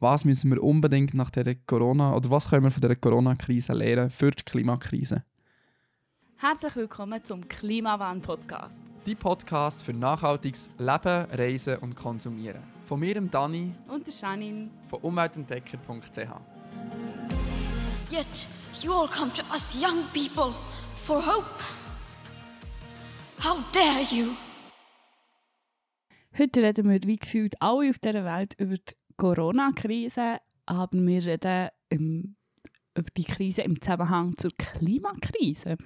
was müssen wir unbedingt nach der Corona oder was können wir von der Corona-Krise lernen für die Klimakrise. Herzlich willkommen zum Klimawandel-Podcast. Die Podcast für nachhaltiges Leben, Reisen und Konsumieren. Von mir, Dani. Und der Janine. Von umweltentdecker.ch. Yet you all come to us young people for hope. How dare you? Heute reden wir wie gefühlt alle auf dieser Welt über die Corona-Krise, aber wir reden im, über die Krise im Zusammenhang zur Klimakrise.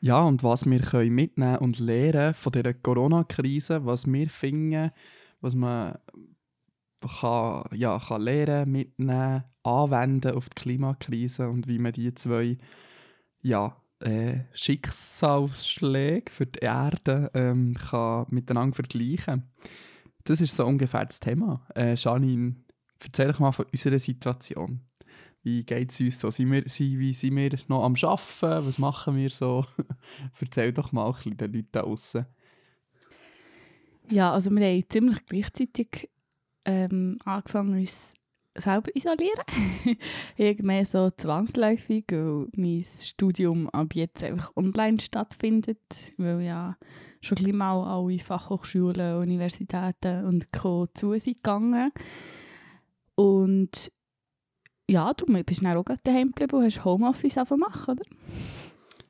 Ja, und was wir können mitnehmen und lernen von dieser Corona-Krise, was wir finden, was man kann, ja, kann lernen, mitnehmen, anwenden auf die Klimakrise und wie man die zwei ja, äh, Schicksalsschläge für die Erde ähm, kann miteinander vergleichen kann. Das ist so ungefähr das Thema. Äh, Janine, erzähl doch mal von unserer Situation. Wie geht es uns so? Sind wir, sind, wie sind wir noch am Arbeiten? Was machen wir so? erzähl doch mal ein bisschen den Leuten da draussen. Ja, also wir haben ziemlich gleichzeitig ähm, angefangen, uns selber isolieren. Irgendwie so zwangsläufig, weil mein Studium ab jetzt einfach online stattfindet, weil ja schon ein mal alle Fachhochschulen, Universitäten und Co. zu sind gegangen. Und ja, du bist dann auch daheim geblieben und hast Homeoffice machen, oder?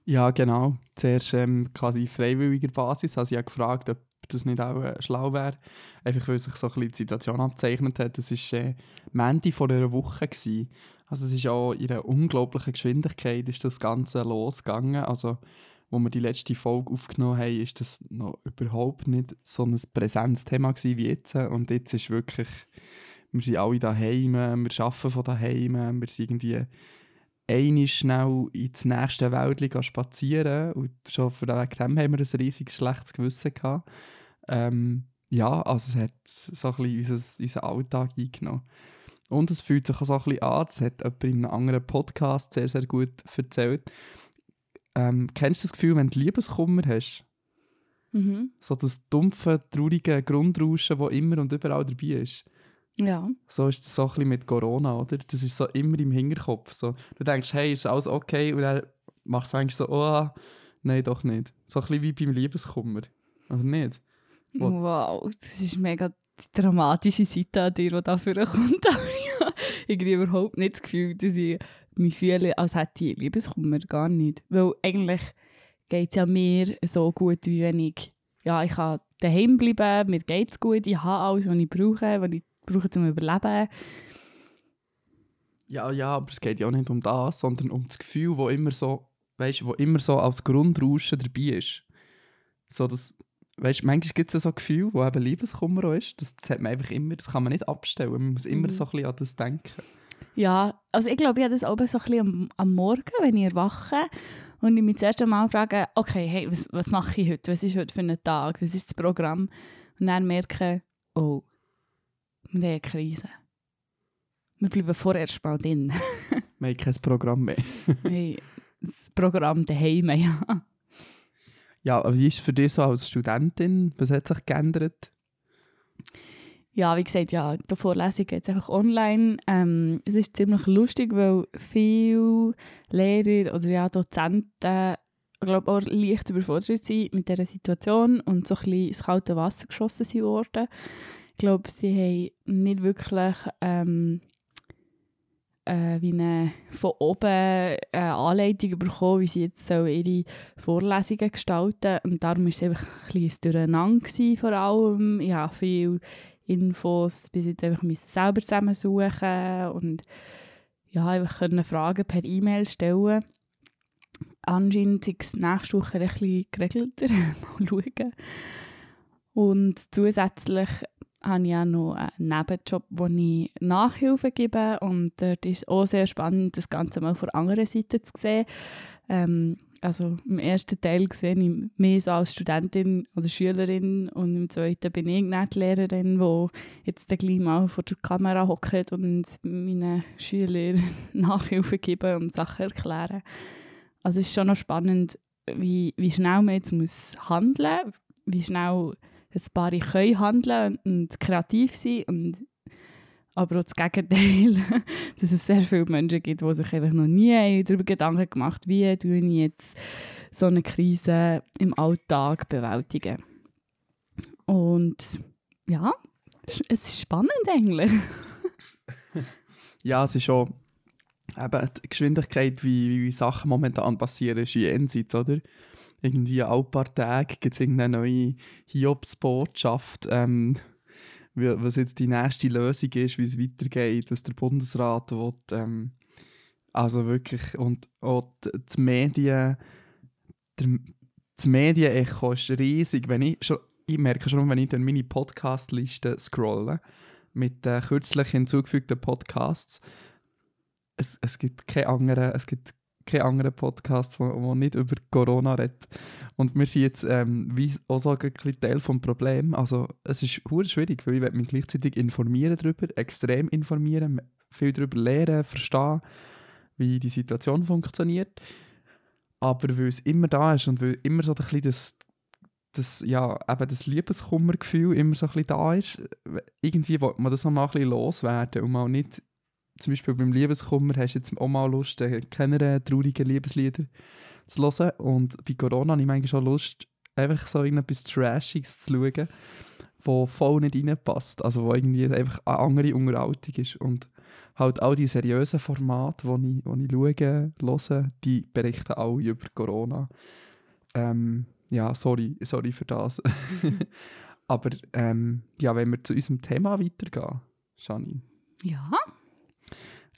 Ja, genau. Zuerst ähm, quasi freiwilliger Basis. Also ich habe gefragt, ob das nicht auch äh, schlau wäre. Einfach weil sich so ein die Situation abzeichnet hat. Das war äh, Mandy vor einer Woche. Gewesen. Also es ist auch in einer unglaublichen Geschwindigkeit ist das Ganze losgegangen. Also wo wir die letzte Folge aufgenommen haben, ist das noch überhaupt nicht so ein Präsenzthema gewesen wie jetzt. Und jetzt ist wirklich, wir sind alle daheim, wir arbeiten von daheim, wir sind irgendwie einmal schnell ins nächste Wäldchen spazieren und schon von wegen dem haben wir ein riesiges schlechtes Gewissen gehabt. Ähm, ja, also es hat so ein bisschen unser, unseren Alltag eingenommen. Und es fühlt sich auch so ein bisschen an, das hat jemand in einem anderen Podcast sehr, sehr gut erzählt. Ähm, kennst du das Gefühl, wenn du Liebeskummer hast? Mhm. So das dumpfe, traurige Grundrauschen, das immer und überall dabei ist. Ja. So ist es so ein bisschen mit Corona, oder? Das ist so immer im Hinterkopf. So. Du denkst, hey, ist alles okay? Und dann machst du eigentlich so, oh, nein, doch nicht. So ein bisschen wie beim Liebeskummer. Oder nicht? Wow, das ist mega die dramatische Seite an dir, die da kommt. ich habe überhaupt nicht das Gefühl, dass ich mich fühle, als hätte ich Liebeskummer. Gar nicht. Weil eigentlich geht es ja mir so gut, wie wenn ich, ja, ich kann daheim bleiben, mir geht es gut, ich habe alles, was ich brauche, was ich brauche zum Überleben. Ja, ja, aber es geht ja auch nicht um das, sondern um das Gefühl, wo immer so, weißt, wo immer so als Grundrauschen dabei ist. So das, weißt, manchmal gibt es so ein Gefühl, wo eben Liebeskummer ist. Das, das hat man einfach immer, das kann man nicht abstellen. Man muss immer mhm. so ein bisschen an das denken. Ja, also ich glaube, ich habe das auch so ein bisschen am, am Morgen, wenn ich erwache und ich mich das erste Mal frage, okay, hey, was, was mache ich heute? Was ist heute für ein Tag? Was ist das Programm? Und dann merke, oh, wir haben eine Krise. Wir bleiben vorerst mal drin. wir haben kein Programm mehr. wir haben das Programm daheim, ja. Ja, aber wie ist es für dich so als Studentin? Was hat sich geändert? Ja, wie gesagt, ja, die Vorlesung geht einfach online. Ähm, es ist ziemlich lustig, weil viele Lehrer oder ja, Dozenten glaube auch leicht überfordert sind mit dieser Situation und so ein bisschen ins kalte Wasser geschossen sind worden. Ich glaube, sie haben nicht wirklich ähm, äh, wie eine, von oben eine Anleitung bekommen, wie sie jetzt so ihre Vorlesungen gestalten Und darum war es einfach ein bisschen durcheinander vor allem. Ich habe viele Infos bis jetzt einfach selber zusammensuchen und ja, einfach können Fragen per E-Mail stellen. Anscheinend ist es nächste Woche ein bisschen geregelter. Mal schauen. Und zusätzlich habe ich auch noch einen Nebenjob, wo ich Nachhilfe gebe und dort ist es auch sehr spannend, das Ganze mal von anderen Seite zu sehen. Ähm, also im ersten Teil sehe ich mich als Studentin oder Schülerin und im zweiten bin ich die Lehrerin, die jetzt gleich mal vor der Kamera hockt und meinen Schülern Nachhilfe geben und Sachen erklären. Also es ist schon noch spannend, wie, wie schnell man jetzt muss handeln muss, wie schnell ein paar können handeln und kreativ sein und aber auch das Gegenteil, dass es sehr viele Menschen gibt, die sich einfach noch nie darüber Gedanken gemacht haben, wie tue ich jetzt so eine Krise im Alltag bewältigen. Und ja, es ist spannend eigentlich. ja, es ist schon eben die Geschwindigkeit, wie, wie Sachen momentan passieren, ist jenseits, oder? Irgendwie alle paar Tage gibt es irgendeine neue Hiobsbotschaft, ähm, was jetzt die nächste Lösung ist, wie es weitergeht, was der Bundesrat will. Ähm, also wirklich, und auch die Medien, der, das Medienecho ist riesig. Wenn ich, schon, ich merke schon, wenn ich durch meine Podcast-Liste scrolle, mit äh, kürzlich hinzugefügten Podcasts, es, es gibt keine anderen, es gibt keinen anderen Podcast, der nicht über Corona redet. Und wir sind jetzt ähm, wie auch so ein Teil des Problems. Also es ist schwierig, weil ich mich gleichzeitig informieren darüber, extrem informieren, viel darüber lernen, verstehen, wie die Situation funktioniert. Aber weil es immer da ist und weil immer so ein bisschen das, das, ja, eben das Liebeskummergefühl immer so ein bisschen da ist, irgendwie will man das auch mal ein bisschen loswerden und mal nicht zum Beispiel beim Liebeskummer hast du jetzt auch mal Lust, äh, keine traurigen Liebeslieder zu hören. Und bei Corona habe ich manchmal schon Lust, einfach so etwas Trashiges zu schauen, wo voll nicht reinpasst. Also wo irgendwie einfach eine andere Unterhaltung ist. Und halt all die seriösen Formate, die ich, ich schaue, höre, die berichten alle über Corona. Ähm, ja, sorry, sorry für das. Aber ähm, ja, wenn wir zu unserem Thema weitergehen, Janine. Ja,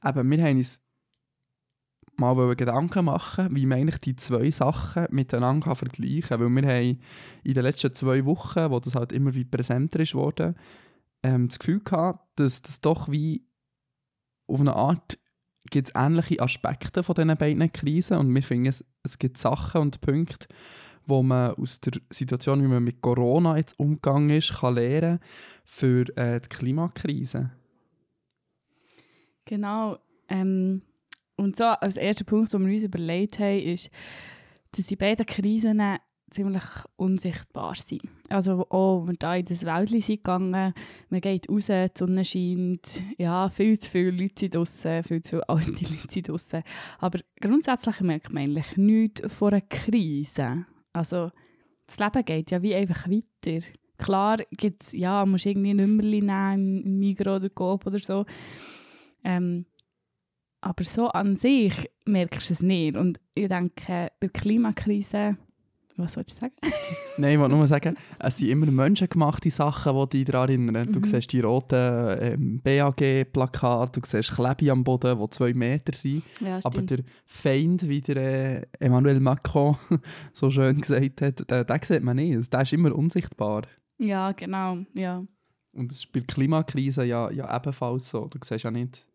eben, wir haben uns mal Gedanken machen, wie man eigentlich die zwei Sachen miteinander vergleichen kann. Weil wir haben in den letzten zwei Wochen, wo das halt immer wie präsenter ist worden, ähm, das Gefühl gehabt, dass das doch wie auf eine Art gibt es ähnliche Aspekte von diesen beiden Krisen und wir finden, es, es gibt Sachen und Punkte, wo man aus der Situation, wie man mit Corona jetzt umgegangen ist, kann lernen für äh, die Klimakrise. Genau. Ähm, und so als erster Punkt, den wir uns überlegt haben, ist, dass die beiden Krisen ziemlich unsichtbar sind. Also auch, wir da in das Wäldchen sind gegangen, man geht raus, die Sonne scheint, ja, viel zu viele Leute sind draussen, viel zu viele alte Leute sind draussen. Aber grundsätzlich merkt man eigentlich nichts von einer Krise. Also das Leben geht ja wie einfach weiter. Klar gibt's, ja, musst irgendwie ein Nummerchen nehmen im Migros oder Coop oder so. Ähm, aber so an sich merkst du es nicht. Und ich denke, bei der Klimakrise, was soll ich sagen? Nein, ich wollte nur sagen, es sind immer menschengemachte Sachen, die dich daran erinnern. Du mhm. siehst die roten ähm, BAG-Plakate, du siehst Klebe am Boden, die zwei Meter sind. Ja, aber der Feind, wie der äh, Emmanuel Macron so schön gesagt hat, den, den sieht man nicht. Der ist immer unsichtbar. Ja, genau. Ja. Und das ist bei der Klimakrise ja, ja ebenfalls so. Du siehst ja nicht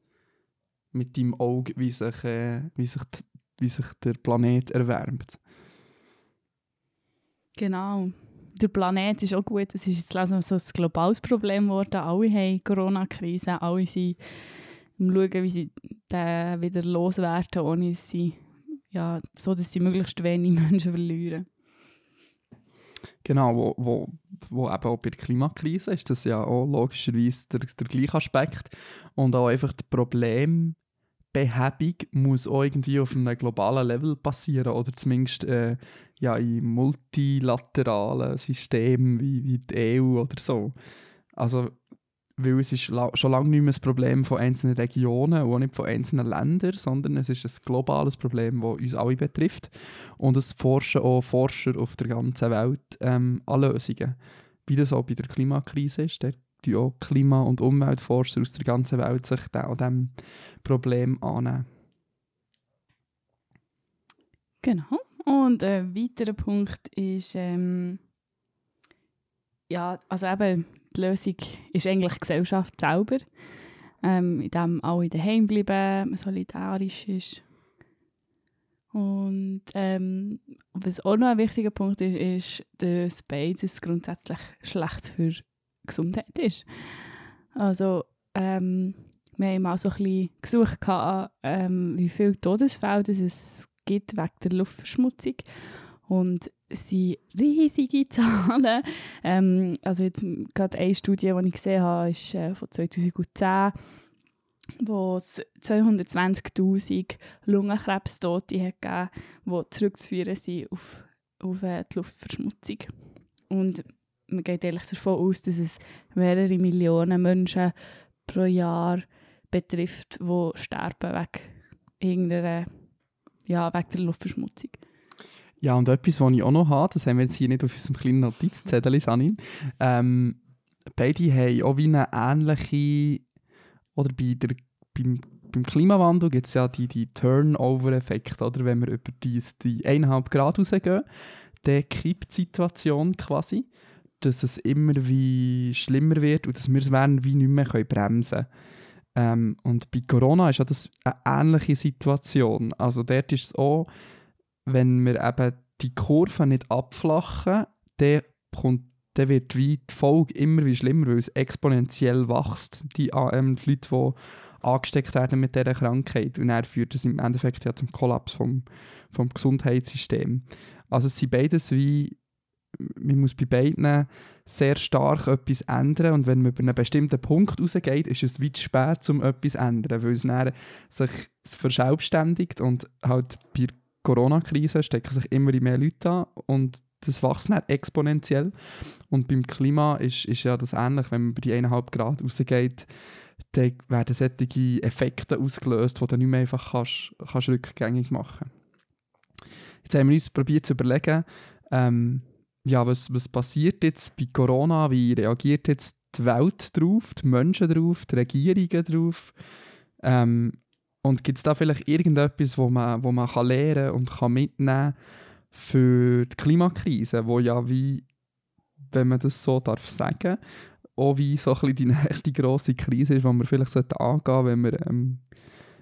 mit deinem Auge, wie sich, äh, wie sich, wie sich der Planet erwärmt. Genau. Der Planet ist auch gut. Es ist jetzt langsam so ein globales Problem geworden. Alle haben Corona-Krise. Alle sind am schauen, wie sie den wieder loswerden, ohne sie, ja, so dass sie möglichst wenig Menschen verlieren. Genau, wo, wo, wo eben auch bei der Klimakrise ist das ja auch logischerweise der, der gleiche Aspekt. Und auch einfach das Problem Behebung muss auch irgendwie auf einem globalen Level passieren oder zumindest äh, ja, in multilateralen Systemen wie, wie die EU oder so. Also, weil es ist schon lange nicht mehr ein Problem von einzelnen Regionen und auch nicht von einzelnen Ländern, sondern es ist ein globales Problem, das uns alle betrifft. Und es forschen auch Forscher auf der ganzen Welt ähm, an Lösungen. Wie das auch bei der Klimakrise ist. Dort die auch Klima- und Umweltforscher aus der ganzen Welt sich an diesem Problem annehmen. Genau. Und ein weiterer Punkt ist, ähm, ja, also eben, die Lösung ist eigentlich die Gesellschaft selber, ähm, in dem alle daheim bleiben, man solidarisch ist. Und ähm, was auch noch ein wichtiger Punkt ist, ist, dass beides grundsätzlich schlecht für Gesundheit ist. Also ähm, wir haben auch so ein bisschen gesucht, gehabt, ähm, wie viele Todesfälle es gibt wegen der Luftverschmutzung. Und es sind riesige Zahlen. Ähm, also jetzt gerade eine Studie, die ich gesehen habe, ist äh, von 2010, wo es 220'000 Lungenkrebstote hat gegeben die zurückzuführen sind auf, auf äh, die Luftverschmutzung. Und man geht eigentlich davon aus, dass es mehrere Millionen Menschen pro Jahr betrifft, die sterben wegen irgendeiner, ja, wegen der Luftverschmutzung. Ja, und etwas, was ich auch noch habe, das haben wir jetzt hier nicht auf unserem kleinen Notizzettel, Janine. Ähm, beide haben auch wie eine ähnliche, oder bei der, beim, beim Klimawandel gibt es ja die, die Turnover-Effekte, oder? Wenn wir über die, die 1,5 Grad rausgehen, dann kippt die Situation quasi, dass es immer wie schlimmer wird und dass wir es werden wie nicht mehr bremsen können. Ähm, und bei Corona ist ja das eine ähnliche Situation. Also dort ist es auch, wenn wir eben die Kurve nicht abflachen, dann, kommt, dann wird die Folge immer wie schlimmer, weil es exponentiell wächst, die, ähm, die Leute, die angesteckt werden mit dieser Krankheit. Und dann führt das im Endeffekt ja zum Kollaps vom, vom Gesundheitssystems. Also es sind beides wie, man muss bei beiden sehr stark etwas ändern und wenn man über einen bestimmten Punkt rausgeht, ist es weit spät, um etwas zu ändern, weil es sich verschaubständigt und halt bei Corona-Krise stecken sich immer mehr Leute an und das wächst nicht exponentiell. Und beim Klima ist, ist ja das ähnlich, wenn man bei die 1,5 Grad rausgeht, dann werden solche Effekte ausgelöst, die du nicht mehr einfach kannst, kannst rückgängig machen Jetzt haben wir uns probiert zu überlegen, ähm, ja, was, was passiert jetzt bei Corona, wie reagiert jetzt die Welt drauf, die Menschen drauf, die Regierungen drauf. Ähm, und gibt es da vielleicht irgendetwas, wo man, wo man kann lernen und kann mitnehmen für die Klimakrise, wo ja wie, wenn man das so darf sagen, auch wie so ein die nächste grosse Krise ist, die wir vielleicht angehen sollten, wenn wir, ähm,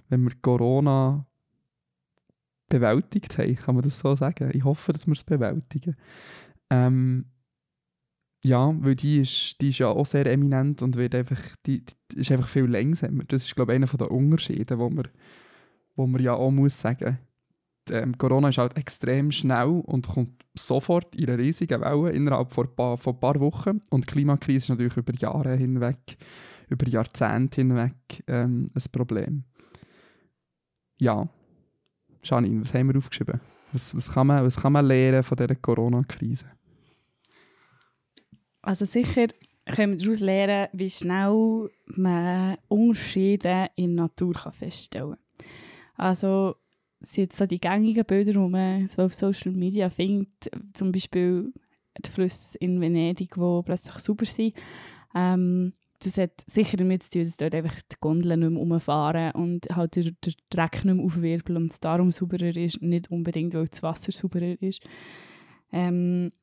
wenn wir Corona bewältigt haben, kann man das so sagen. Ich hoffe, dass wir es bewältigen. Ähm, ja, weil die ist, die ist ja auch sehr eminent und wird einfach, die, die ist einfach viel langsamer. Das ist, glaube ich, einer der Unterschiede, wo man, wo man ja auch muss sagen ähm, Corona ist halt extrem schnell und kommt sofort in einer riesigen Welle innerhalb von ein paar, von ein paar Wochen. Und die Klimakrise ist natürlich über Jahre hinweg, über Jahrzehnte hinweg ähm, ein Problem. Ja, Janine, was haben wir aufgeschrieben? Was, was, kann, man, was kann man lernen von dieser Corona-Krise? Also sicher können wir daraus lernen, wie schnell man Unterschiede in der Natur kann feststellen kann. Also sind so die gängigen Bilder, die man so auf Social Media findet, zum Beispiel die Flüsse in Venedig, die plötzlich sauber sind. Ähm, das hat sicher damit zu tun, dass dort einfach die Gondeln nicht mehr rumfahren und halt der, der Dreck nicht mehr aufwirbeln und es darum sauberer ist, nicht unbedingt, weil das Wasser sauberer ist. Ähm,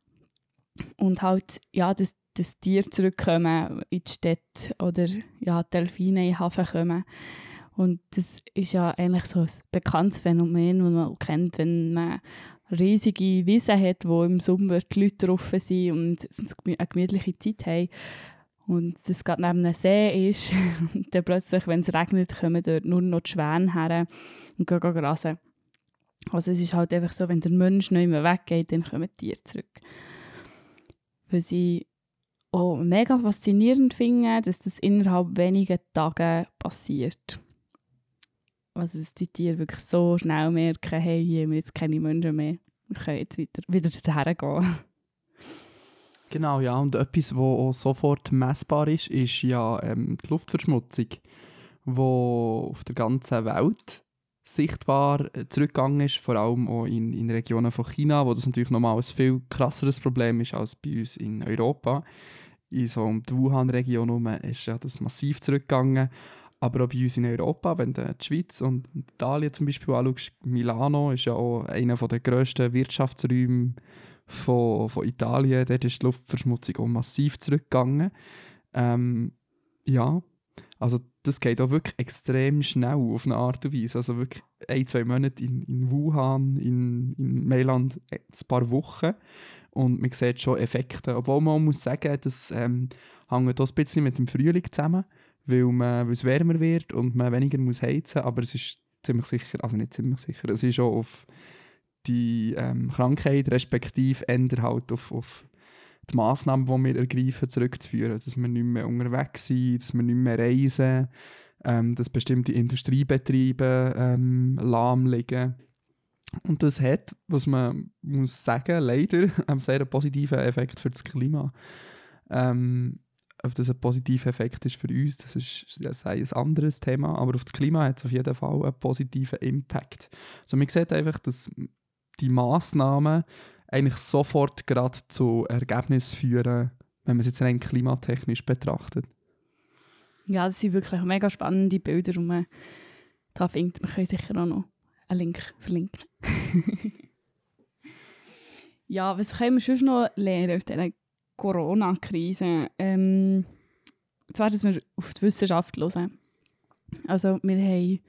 und halt, ja, dass, dass Tiere zurückkommen in die Städte oder ja, Delfine in den Hafen kommen. Und das ist ja eigentlich so ein bekanntes Phänomen, das man kennt, wenn man riesige Wiesen hat, wo im Sommer die Leute drauf sind und eine gemütliche Zeit haben. Und das gerade neben einem See ist. und dann plötzlich, wenn es regnet, kommen dort nur noch die Schwäne her und gehen grasen. Also es ist halt einfach so, wenn der Mensch nicht mehr weggeht, dann kommen die Tiere zurück was ich auch mega faszinierend finde, dass das innerhalb weniger Tage passiert. Also, dass die Tiere wirklich so schnell merken, hey, hier haben jetzt keine Menschen mehr. Wir können jetzt wieder, wieder dorthin gehen. Genau, ja. Und etwas, was sofort messbar ist, ist ja ähm, die Luftverschmutzung, die auf der ganzen Welt sichtbar äh, zurückgegangen ist, vor allem auch in, in Regionen von China, wo das natürlich nochmal ein viel krasseres Problem ist als bei uns in Europa. In so um Wuhan-Region ist ja das massiv zurückgegangen. Aber auch bei uns in Europa, wenn du die Schweiz und Italien zum Beispiel anschaust, Milano ist ja auch einer der grössten Wirtschaftsräume von, von Italien. Dort ist die Luftverschmutzung auch massiv zurückgegangen. Ähm, ja, also das geht auch wirklich extrem schnell auf eine Art und Weise. Also wirklich ein, zwei Monate in, in Wuhan, in, in Mailand, äh, ein paar Wochen. Und man sieht schon Effekte. Obwohl man muss sagen, das ähm, hängt auch ein bisschen mit dem Frühling zusammen, weil, man, weil es wärmer wird und man weniger muss heizen. Aber es ist ziemlich sicher, also nicht ziemlich sicher, es ist auch auf die ähm, Krankheit, respektive ändert halt auf, auf die Massnahmen, die wir ergreifen, zurückzuführen. Dass wir nicht mehr unterwegs sind, dass wir nicht mehr reisen, ähm, dass bestimmte Industriebetriebe ähm, lahm liegen. Und das hat, was man muss sagen, leider einen sehr positiven Effekt für das Klima. Ähm, ob das ein positiver Effekt ist für uns, das ist, das ein anderes Thema, aber auf das Klima hat es auf jeden Fall einen positiven Impact. Also man sieht einfach, dass die Massnahmen eigentlich sofort gerade zu Ergebnissen führen, wenn man es jetzt rein klimatechnisch betrachtet. Ja, das sind wirklich mega spannende Bilder und man da findet, wir können sicher auch noch einen Link verlinken. ja, was können wir sonst noch lernen aus dieser Corona-Krise? Ähm, zwar, dass wir auf die Wissenschaft hören. Also wir haben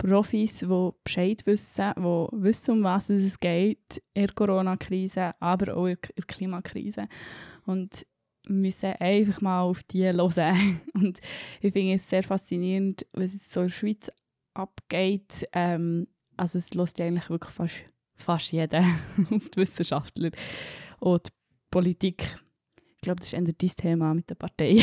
Profis, die Bescheid wissen, die wissen, um was es geht in der Corona-Krise, aber auch in der Klimakrise. Und müssen einfach mal auf die hören. Und ich finde es sehr faszinierend, was jetzt so in der Schweiz abgeht. Ähm, also es lässt eigentlich wirklich fast, fast jeder auf die Wissenschaftler und die Politik. Ich glaube, das ist eher dein Thema mit der Partei.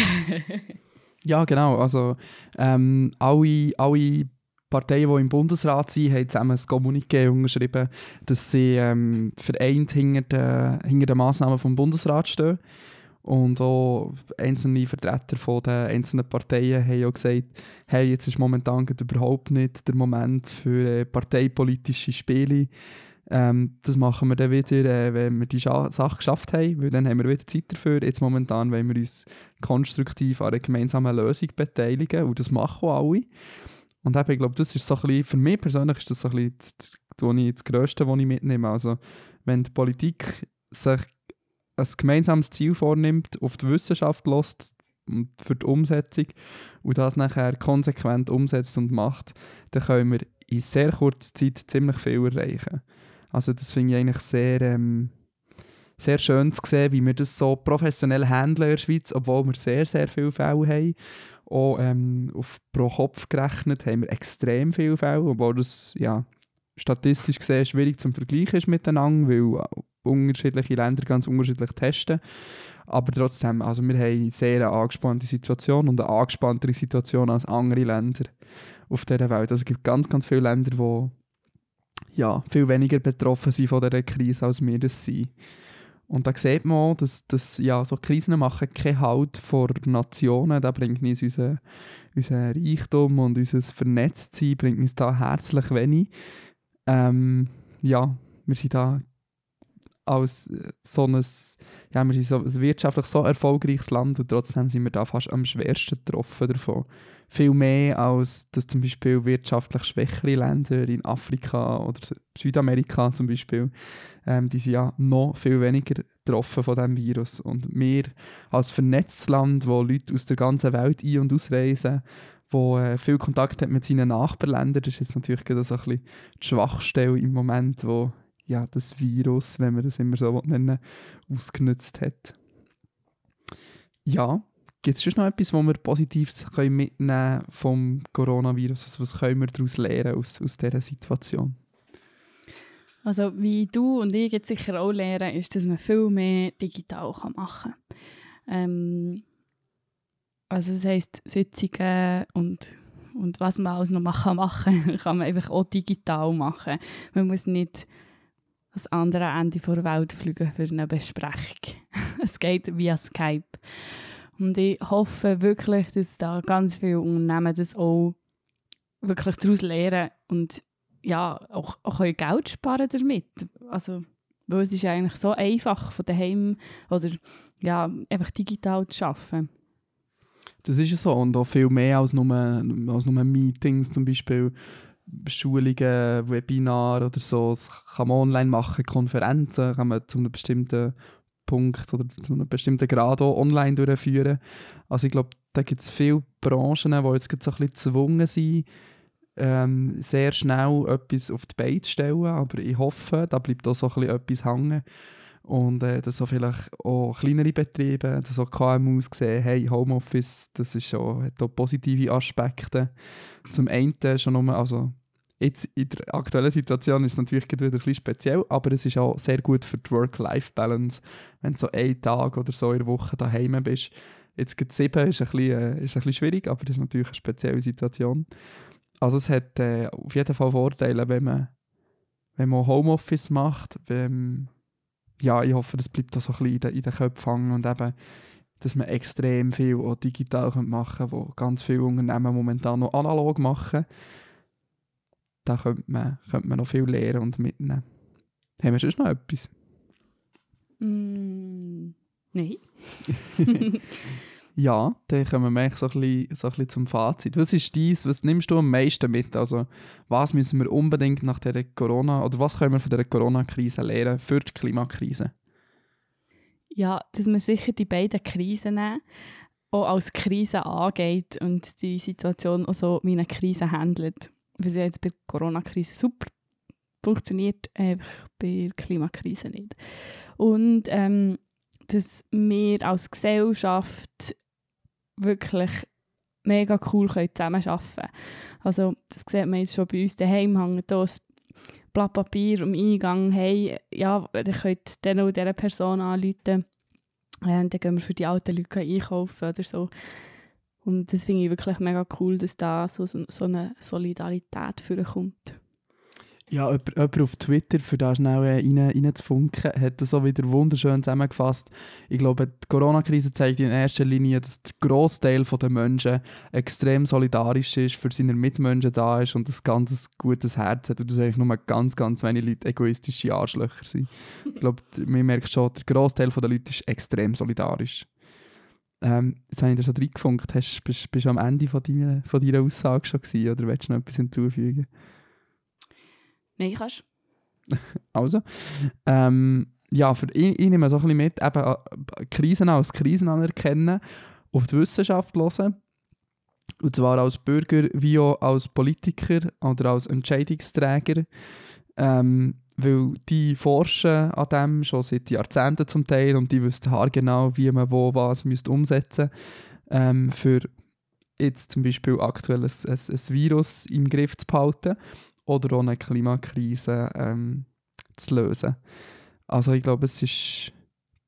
ja, genau. Also ähm, alle, alle Parteien, die im Bundesrat sind, haben zusammen ein Kommuniqué unterschrieben, dass sie ähm, vereint hinter den, hinter den Massnahmen vom Bundesrat stehen. Und auch einzelne Vertreter von den einzelnen Parteien haben auch gesagt, hey, jetzt ist momentan überhaupt nicht der Moment für äh, parteipolitische Spiele. Ähm, das machen wir dann wieder, äh, wenn wir die Scha Sache geschafft haben, weil dann haben wir wieder Zeit dafür. Jetzt momentan wollen wir uns konstruktiv an einer gemeinsamen Lösung beteiligen und das machen auch alle. Und eben, ich glaube, das ist so ein bisschen, für mich persönlich ist das so ein bisschen das, Größte, was ich mitnehme. Also, wenn die Politik sich ein gemeinsames Ziel vornimmt, auf die Wissenschaft lässt für die Umsetzung und das nachher konsequent umsetzt und macht, dann können wir in sehr kurzer Zeit ziemlich viel erreichen. Also das finde ich eigentlich sehr, ähm, sehr schön zu sehen, wie wir das so professionell handeln in der Schweiz, obwohl wir sehr, sehr viele Fälle haben. Auch ähm, auf pro Kopf gerechnet haben wir extrem viele Fälle, obwohl das ja, statistisch gesehen schwierig zum Vergleichen ist miteinander, weil unterschiedliche Länder ganz unterschiedlich testen. Aber trotzdem, also wir haben eine sehr angespannte Situation und eine angespanntere Situation als andere Länder auf dieser Welt. Also es gibt ganz, ganz viele Länder, die ja, viel weniger betroffen sind von dieser Krise, als wir das sind. Und da sieht man auch, dass, dass ja, so Krisen machen keinen Halt vor Nationen. Da bringt uns unser, unser Reichtum und unser Vernetztsein bringt uns da herzlich wenig. Ähm, ja, wir sind da als äh, so ein, ja, wir sind so ein wirtschaftlich so erfolgreiches Land und trotzdem sind wir da fast am schwersten getroffen davon. Viel mehr als dass zum Beispiel wirtschaftlich schwächere Länder in Afrika oder Südamerika zum Beispiel, ähm, die sind ja noch viel weniger getroffen von diesem Virus. Und wir als vernetztes Land, wo Leute aus der ganzen Welt ein- und ausreisen, wo äh, viel Kontakt hat mit seinen Nachbarländern, das ist jetzt natürlich so ein bisschen die Schwachstelle im Moment, wo ja, das Virus, wenn man das immer so nennen ausgenutzt hat. Ja, gibt es schon noch etwas, wo wir Positives können mitnehmen vom Coronavirus? Also was können wir daraus lernen aus, aus dieser Situation? Also wie du und ich jetzt sicher auch lernen, ist, dass man viel mehr digital machen kann. Ähm, also das heisst, Sitzungen und, und was man alles noch machen kann, kann man einfach auch digital machen. Man muss nicht das andere Ende der Welt fliegen für eine Besprechung. es geht via Skype. Und ich hoffe wirklich, dass da ganz viele Unternehmen das auch wirklich daraus lernen und ja, auch, auch Geld sparen damit. Also, weil es ist eigentlich so einfach von daheim oder ja, einfach digital zu arbeiten. Das ist ja so und auch viel mehr als nur, als nur Meetings zum Beispiel Schulungen, Webinare oder so, das kann man online machen, Konferenzen kann man zu einem bestimmten Punkt oder zu einem bestimmten Grad auch online durchführen. Also ich glaube, da gibt es viele Branchen, die jetzt so ein bisschen gezwungen sind, ähm, sehr schnell etwas auf die Beine zu stellen, aber ich hoffe, da bleibt auch so ein bisschen etwas hängen und äh, dass auch vielleicht auch kleinere Betriebe, dass auch KMUs sehen, hey, Homeoffice, das ist schon, hat auch positive Aspekte. Zum einen schon nur, also Jetzt in der aktuellen Situation ist es natürlich wieder ein bisschen speziell, aber es ist auch sehr gut für die Work-Life-Balance, wenn du so einen Tag oder so in der Woche daheim bist. Jetzt gibt es sieben, ist ein, bisschen, äh, ist ein bisschen schwierig, aber das ist natürlich eine spezielle Situation. Also es hat äh, auf jeden Fall Vorteile, wenn man, wenn man Homeoffice macht. Wenn, ja, ich hoffe, das bleibt da so ein bisschen in den, in den Köpfen hängen und eben, dass man extrem viel auch digital machen kann, wo ganz viele Unternehmen momentan noch analog machen. Da könnte man, könnte man noch viel lernen und mitnehmen. Haben wir sonst noch etwas? Mm, nein. Ja, dann kommen wir eigentlich so ein, bisschen, so ein bisschen zum Fazit. Was ist dies? Was nimmst du am meisten mit? Also, was müssen wir unbedingt nach der Corona oder was können wir von der Corona-Krise lernen für die Klimakrise? Ja, dass man sicher die beiden Krisen auch als Krise angeht und die Situation auch so wie eine Krise handelt. Was ja jetzt bei der Corona-Krise super funktioniert, einfach bei der Klimakrise nicht. Und ähm, dass wir als Gesellschaft wirklich mega cool zusammenarbeiten können. Also das sieht man jetzt schon bei uns daheim, hängt hier ein Blatt Papier am Eingang, hey, ja, ihr könnt dann auch dieser Person anrufen ja, und dann gehen wir für die alten Leute einkaufen oder so. Und das finde ich wirklich mega cool, dass da so, so, eine Solidarität vorkommt. Ja, jemand, jemand auf Twitter, für da schnell äh, rein, reinzufunken, hat das so wieder wunderschön zusammengefasst. Ich glaube, die Corona-Krise zeigt in erster Linie, dass der Großteil der Menschen extrem solidarisch ist, für seine Mitmenschen da ist und ein ganz gutes Herz hat und dass eigentlich nur ganz, ganz wenige Leute egoistische Arschlöcher sind. ich glaube, man merkt schon, der Großteil der Leute ist extrem solidarisch. Ähm, jetzt habe ich dir so reingefunkt. Hast, bist, bist du am Ende von deiner, von deiner Aussage schon gewesen, oder willst du noch etwas hinzufügen? Nein, kannst Also, ähm, ja, für, ich, ich nehme so ein bisschen mit, eben äh, Krisen als Krisen anerkennen, auf die Wissenschaft hören. Und zwar als Bürger wie auch als Politiker oder als Entscheidungsträger. Ähm, weil die forschen an dem schon seit Jahrzehnten zum Teil und die wissen haargenau, wie man wo was müsste umsetzen ähm, für jetzt zum Beispiel aktuell ein, ein, ein Virus im Griff zu behalten oder auch eine Klimakrise ähm, zu lösen. Also ich glaube, es ist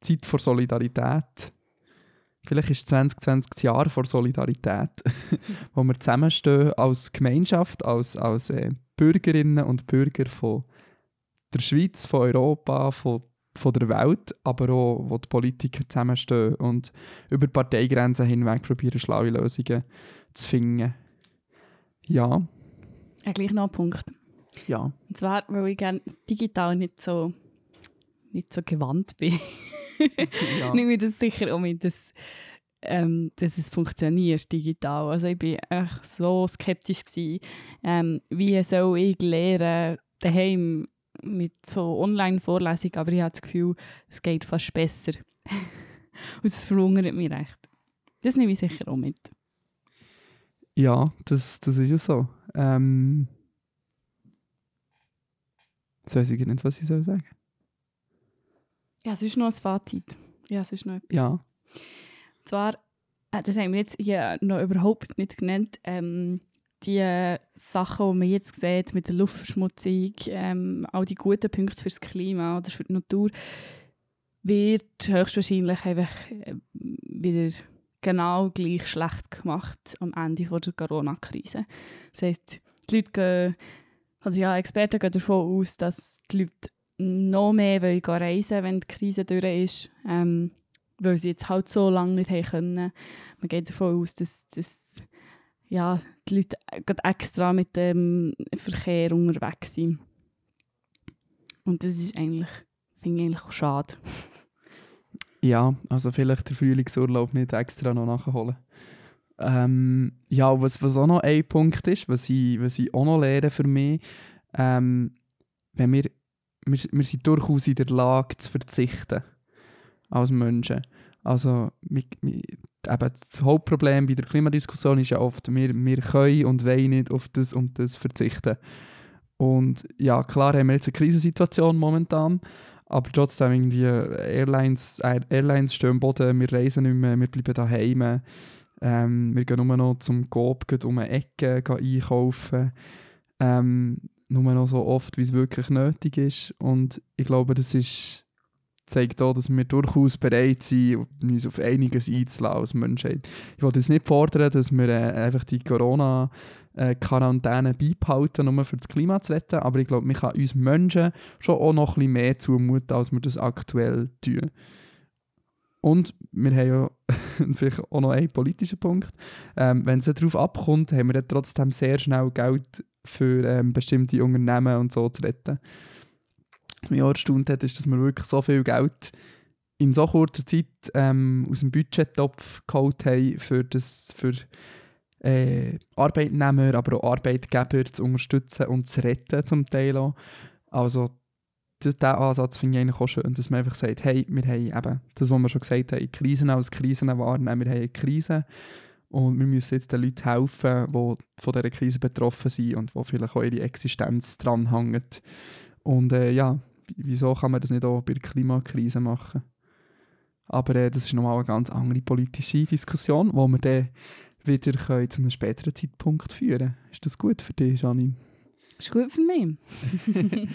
Zeit vor Solidarität. Vielleicht ist 2020 das Jahr vor Solidarität, wo wir zusammenstehen als Gemeinschaft, als, als äh, Bürgerinnen und Bürger von der Schweiz, von Europa, von, von der Welt, aber auch, wo die Politiker zusammenstehen und über Parteigrenzen hinweg probieren, schlaue Lösungen zu finden. Ja, Ja, gleich noch ein Punkt. ja. Und zwar, weil ich gerne digital nicht so, nicht so gewandt bin. ja. nehme ich das sicher mit, dass, ähm, dass es funktioniert digital. Also ich bin echt so skeptisch gewesen, ähm, wie soll ich lernen daheim mit so Online-Vorlesungen, aber ich habe das Gefühl, es geht fast besser. Und das verwundert mich recht. Das nehme ich sicher auch mit. Ja, das, das ist ja so. Ähm, jetzt weiß ich nicht, was ich soll sagen. Ja, sonst noch ein Fazit. Ja, sonst noch etwas. Ja, Und zwar, äh, das haben wir jetzt hier noch überhaupt nicht genannt, ähm, die Sachen, die man jetzt sieht mit der Luftverschmutzung, ähm, all die guten Punkte fürs Klima oder für die Natur, wird höchstwahrscheinlich einfach äh, wieder genau gleich schlecht gemacht am Ende der Corona-Krise. Das heisst, die Leute gehen, also ja, Experten gehen davon aus, dass die Leute noch mehr wollen reisen wenn die Krise durch ist, ähm, weil sie jetzt halt so lange nicht haben können. Man geht davon aus, dass, dass ja, die Leute extra mit dem Verkehr unterwegs sind. Und das ist eigentlich, finde ich eigentlich auch schade. Ja, also vielleicht den Frühlingsurlaub nicht extra noch nachholen. Ähm, ja, was, was auch noch ein Punkt ist, was ich, was ich auch noch lehre für mich, ähm, wenn wir, wir, wir sind durchaus in der Lage zu verzichten als Menschen. Also wir, wir, eben das Hauptproblem bei der Klimadiskussion ist ja oft, wir, wir können und wollen nicht auf das und das verzichten. Und ja, klar haben wir jetzt eine Krisensituation momentan, aber trotzdem irgendwie Airlines, Airlines stehen am Boden, wir reisen nicht mehr, wir bleiben daheim. Ähm, wir gehen nur noch zum Coop, um eine Ecke einkaufen. Ähm, nur noch so oft, wie es wirklich nötig ist. Und ich glaube, das ist, zeigt auch, dass wir durchaus bereit sind, uns auf einiges einzulassen als Menschheit. Ich wollte jetzt nicht fordern, dass wir äh, einfach die Corona- äh, Quarantäne beibehalten, um für das Klima zu retten, aber ich glaube, man kann uns Menschen schon auch noch ein bisschen mehr zumuten, als wir das aktuell tun. Und wir haben ja vielleicht auch noch einen politischen Punkt. Ähm, wenn es darauf abkommt, haben wir dann trotzdem sehr schnell Geld für ähm, bestimmte Unternehmen und so zu retten. Was mich auch erstaunt hat, ist, dass wir wirklich so viel Geld in so kurzer Zeit ähm, aus dem Budgettopf geholt haben, für, das, für äh, Arbeitnehmer, aber auch Arbeitgeber zu unterstützen und zu retten zum Teil auch. Also diesen Ansatz finde ich eigentlich auch schön, dass man einfach sagt, hey, wir haben eben das, was wir schon gesagt haben, Krisen als Krisen wahrnehmen, wir haben eine Krise und wir müssen jetzt den Leuten helfen, die von dieser Krise betroffen sind und wo vielleicht auch ihre Existenz dranhängt. Und äh, ja, wieso kann man das nicht auch bei der Klimakrise machen? Aber äh, das ist nochmal eine ganz andere politische Diskussion, die wir dann wieder können zu einem späteren Zeitpunkt führen. Ist das gut für dich, Janine? Ist gut für mich.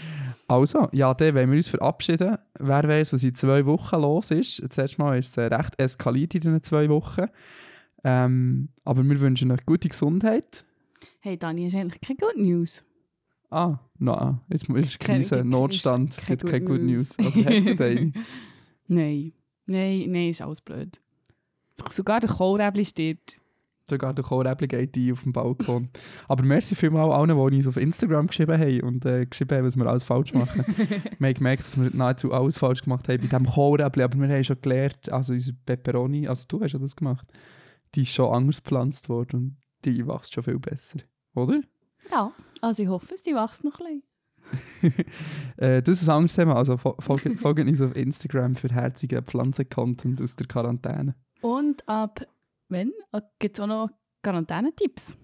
also, ja, dann wollen wir uns verabschieden. Wer weiß, was in zwei Wochen los ist. Das erste Mal ist es äh, recht eskaliert in diesen zwei Wochen. Ähm, aber wir wünschen euch gute Gesundheit. Hey, Dani, ist eigentlich keine Good News. Ah, nein, jetzt ist Krise, keine- Notstand, keine gibt keine Good News. News. Also hast du eine? Nein. Nein, nein, ist alles blöd. Sogar der Kohlräbli stirbt. Sogar der Kohlräbli geht ein auf dem Balkon. Aber merci vielmals allen, die uns auf Instagram geschrieben haben und äh, geschrieben haben, was wir alles falsch machen. wir haben gemerkt, dass wir nahezu alles falsch gemacht haben bei diesem Kohlräbli, aber wir haben schon gelernt, also unsere Peperoni, also du hast ja das gemacht, die ist schon anders gepflanzt worden und die wächst schon viel besser. Oder? Ja, also ich hoffe, es die wächst noch ein bisschen. Äh, das ist ein anderes Thema, also fol- folgt, folgt uns auf Instagram für herzigen Pflanzen-Content aus der Quarantäne. Und ab wenn gibt es auch noch Quarantänetipps?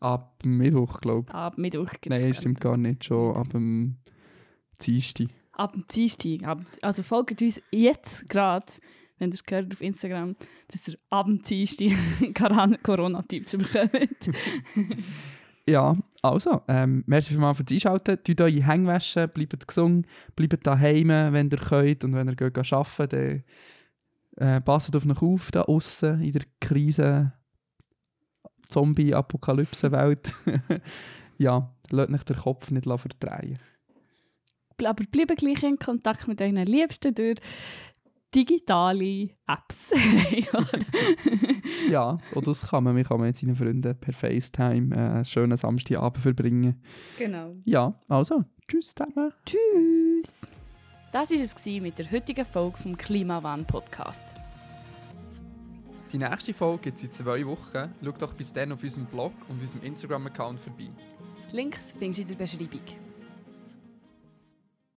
Ab Mittwoch, glaube ich. Ab Mittwoch gibt's Nein, stimmt gar nicht, schon ab dem Dienstag. Ab dem Dienstag. Also folgt uns jetzt gerade, wenn ihr es gehört auf Instagram, dass ihr ab dem Dienstag Corona-Tipps bekommt. Ja, also, ähm, merci vielmals fürs Einschalten. Tut eure Hänge waschen, bleibt gesund, bleibt daheim, wenn ihr könnt und wenn ihr geht arbeiten äh, passt auf euch auf, da außen in der Krise Zombie-Apokalypse-Welt. ja, lasst nicht den Kopf nicht verdrehen. Aber bleibt gleich in Kontakt mit euren Liebsten durch digitale Apps. Ja, und das kann man. Man kann mit seinen Freunden per FaceTime äh, einen schönen Samstagabend verbringen. genau. Ja, also, tschüss zusammen. Tschüss. Das war es mit der heutigen Folge vom Klimawandel-Podcast. Die nächste Folge gibt es in zwei Wochen. Schau doch bis dann auf unserem Blog und unserem Instagram-Account vorbei. Die Links findest du in der Beschreibung.